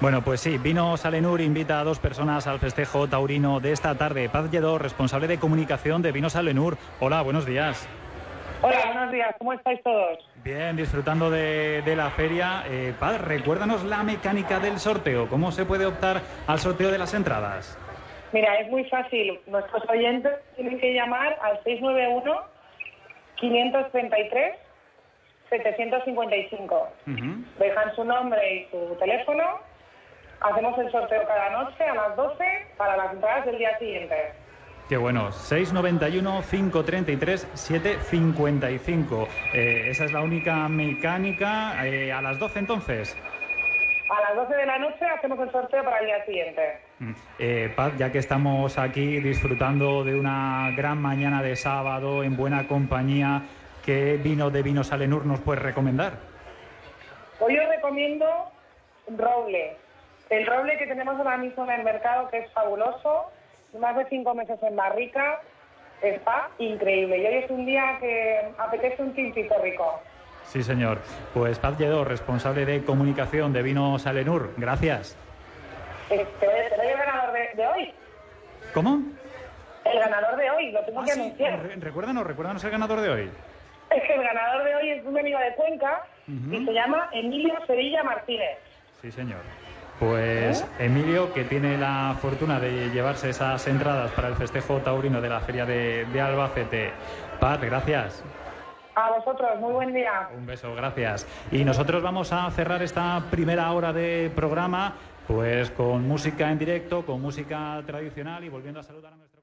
Bueno, pues sí, Vino Salenur invita a dos personas al festejo taurino de esta tarde. Paz Lledó, responsable de comunicación de Vino Salenur. Hola, buenos días. Hola, buenos días, ¿cómo estáis todos? Bien, disfrutando de, la feria. Eh, Paz, recuérdanos la mecánica del sorteo. ¿Cómo se puede optar al sorteo de las entradas? Mira, es muy fácil. Nuestros oyentes tienen que llamar al 691 533 755. Dejan su nombre y su teléfono Hacemos el sorteo cada noche a las 12 para las entradas del día siguiente. Qué bueno, 691-533-755. Eh, esa es la única mecánica. Eh, a las 12 entonces. A las 12 de la noche hacemos el sorteo para el día siguiente. Mm. Eh, Paz, ya que estamos aquí disfrutando de una gran mañana de sábado en buena compañía, ¿qué vino de Vino Salenur nos puedes recomendar? Hoy os recomiendo Roble, el roble que tenemos ahora mismo en el mercado, que es fabuloso, más de cinco meses en barrica, está increíble. Y hoy es un día que apetece un tintito rico. Sí, señor. Pues Paz Lledó, responsable de comunicación de Vino Salenur. Gracias. Eh, te, doy el ganador de, hoy. ¿Cómo? El ganador de hoy, lo tengo ah, que anunciar. recuérdanos, recuérdanos el ganador de hoy. Es que el ganador de hoy es un amigo de Cuenca y se llama Emilio Sevilla Martínez. Sí, señor. Pues Emilio, que tiene la fortuna de llevarse esas entradas para el festejo taurino de la Feria de, Albacete. Paz, gracias. A vosotros, muy buen día. Un beso, gracias. Y nosotros vamos a cerrar esta primera hora de programa pues con música en directo, con música tradicional y volviendo a saludar a